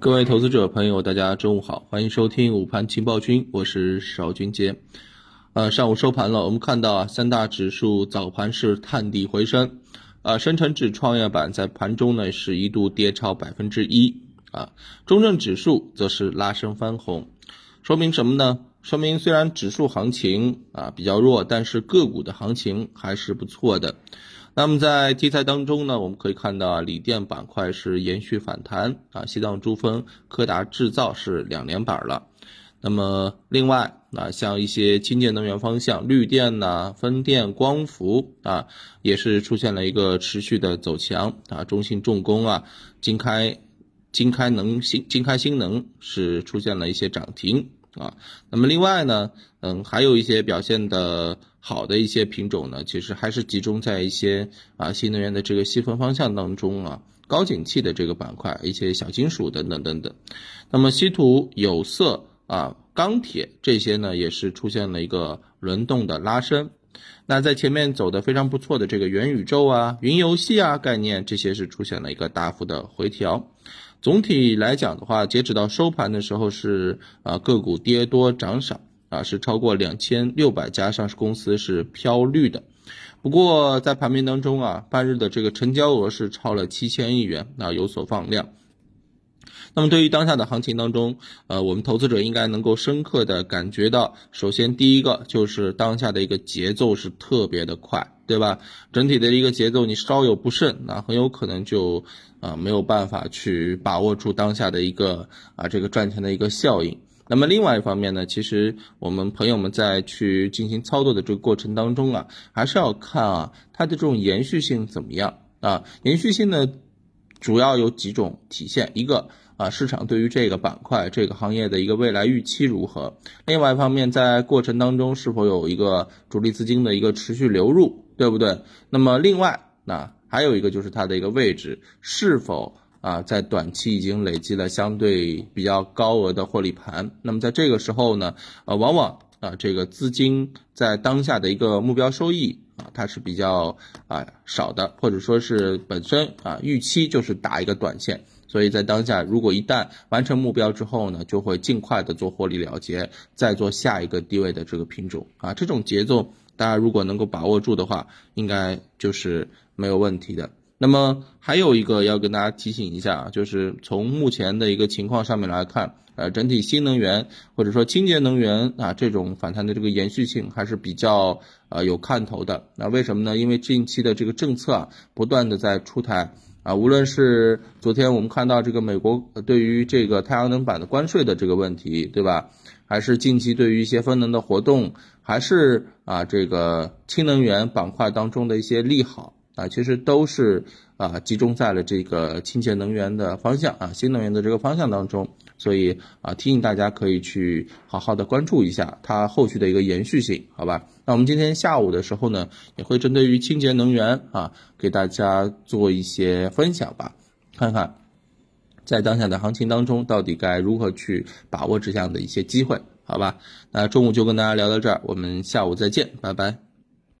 各位投资者朋友，大家中午好，欢迎收听午盘情报君，我是邵军杰。呃，上午收盘了，我们看到啊，三大指数早盘是探底回升，啊，深成指创业板在盘中呢是一度跌超百分之一，啊，中证指数则是拉升翻红，说明什么呢？说明虽然指数行情啊比较弱，但是个股的行情还是不错的。那么在题材当中呢，我们可以看到啊，锂电板块是延续反弹啊，西藏珠峰、柯达制造是两连板了。那么另外啊，像一些清洁能源方向，绿电呐、风电、光伏啊，也是出现了一个持续的走强啊。中信重工啊、金开、金开能新、金开新能是出现了一些涨停啊。那么另外呢，嗯，还有一些表现的。好的一些品种呢，其实还是集中在一些啊新能源的这个细分方向当中啊，高景气的这个板块，一些小金属等等等等。那么稀土、有色啊、钢铁这些呢，也是出现了一个轮动的拉升。那在前面走的非常不错的这个元宇宙啊、云游戏啊概念，这些是出现了一个大幅的回调。总体来讲的话，截止到收盘的时候是啊个股跌多涨少。啊，是超过两千六百家上市公司是飘绿的，不过在盘面当中啊，半日的这个成交额是超了七千亿元，啊有所放量。那么对于当下的行情当中，呃，我们投资者应该能够深刻的感觉到，首先第一个就是当下的一个节奏是特别的快，对吧？整体的一个节奏你稍有不慎，那很有可能就啊没有办法去把握住当下的一个啊这个赚钱的一个效应。那么另外一方面呢，其实我们朋友们在去进行操作的这个过程当中啊，还是要看啊它的这种延续性怎么样啊？延续性呢，主要有几种体现，一个啊市场对于这个板块、这个行业的一个未来预期如何？另外一方面，在过程当中是否有一个主力资金的一个持续流入，对不对？那么另外那还有一个就是它的一个位置是否？啊，在短期已经累积了相对比较高额的获利盘，那么在这个时候呢，呃，往往啊，这个资金在当下的一个目标收益啊，它是比较啊少的，或者说是本身啊预期就是打一个短线，所以在当下如果一旦完成目标之后呢，就会尽快的做获利了结，再做下一个低位的这个品种啊，这种节奏大家如果能够把握住的话，应该就是没有问题的。那么还有一个要跟大家提醒一下啊，就是从目前的一个情况上面来看，呃，整体新能源或者说清洁能源啊这种反弹的这个延续性还是比较呃有看头的。那为什么呢？因为近期的这个政策啊不断的在出台啊，无论是昨天我们看到这个美国对于这个太阳能板的关税的这个问题，对吧？还是近期对于一些风能的活动，还是啊这个氢能源板块当中的一些利好。啊，其实都是啊，集中在了这个清洁能源的方向啊，新能源的这个方向当中，所以啊，提醒大家可以去好好的关注一下它后续的一个延续性，好吧？那我们今天下午的时候呢，也会针对于清洁能源啊，给大家做一些分享吧，看看在当下的行情当中，到底该如何去把握这样的一些机会，好吧？那中午就跟大家聊到这儿，我们下午再见，拜拜。